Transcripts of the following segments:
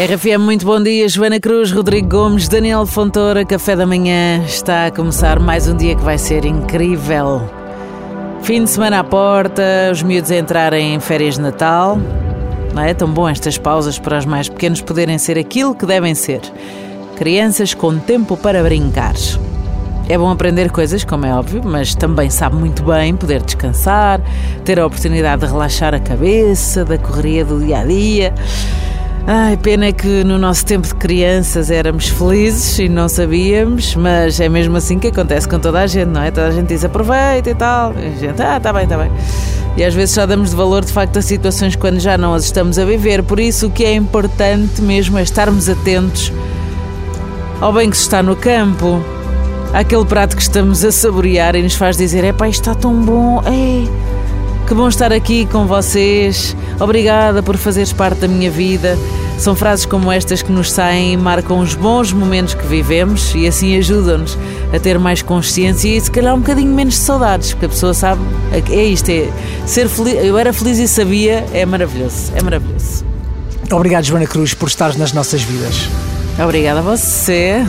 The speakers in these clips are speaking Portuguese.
RFM, muito bom dia. Joana Cruz, Rodrigo Gomes, Daniel Fontoura, Café da Manhã. Está a começar mais um dia que vai ser incrível. Fim de semana à porta, os miúdos a entrarem em férias de Natal. Não é tão bom estas pausas para os mais pequenos poderem ser aquilo que devem ser. Crianças com tempo para brincar. É bom aprender coisas, como é óbvio, mas também sabe muito bem poder descansar, ter a oportunidade de relaxar a cabeça da correria do dia a dia. Ai, pena é que no nosso tempo de crianças éramos felizes e não sabíamos, mas é mesmo assim que acontece com toda a gente, não é? Toda a gente diz aproveita e tal. E a gente, ah, tá bem, tá bem. E às vezes só damos de valor de facto a situações quando já não as estamos a viver. Por isso o que é importante mesmo é estarmos atentos ao bem que se está no campo, àquele prato que estamos a saborear e nos faz dizer: é pá, isto está tão bom, ei. Que bom estar aqui com vocês. Obrigada por fazeres parte da minha vida. São frases como estas que nos saem e marcam os bons momentos que vivemos e assim ajudam-nos a ter mais consciência e se calhar um bocadinho menos de saudades, porque a pessoa sabe, é isto, é ser feliz, eu era feliz e sabia, é maravilhoso, é maravilhoso. Obrigado, Joana Cruz, por estares nas nossas vidas. Obrigada a você.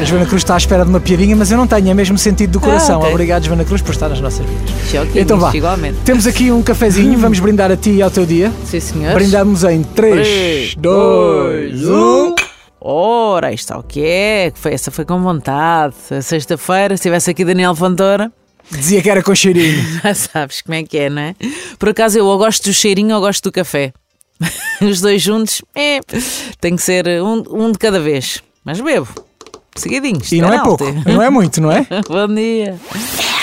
A Joana Cruz está à espera de uma piadinha, mas eu não tenho, é mesmo sentido do coração. Ah, ok. Obrigado, Joana Cruz, por estar nas nossas vidas. Choquinhos, Então vá. igualmente. Temos aqui um cafezinho, vamos brindar a ti e ao teu dia. Sim, senhores. Brindamos em 3, Três, 2, 1. Ora, isto é o que é, essa foi com vontade. Sexta-feira, se tivesse aqui Daniel Fontoura, Dizia que era com cheirinho. já sabes como é que é, não é? Por acaso eu ou gosto do cheirinho ou gosto do café. Os dois juntos, é, tem que ser um, um de cada vez. Mas bebo, seguidinhos. E não é pouco, não é muito, não é? Bom dia.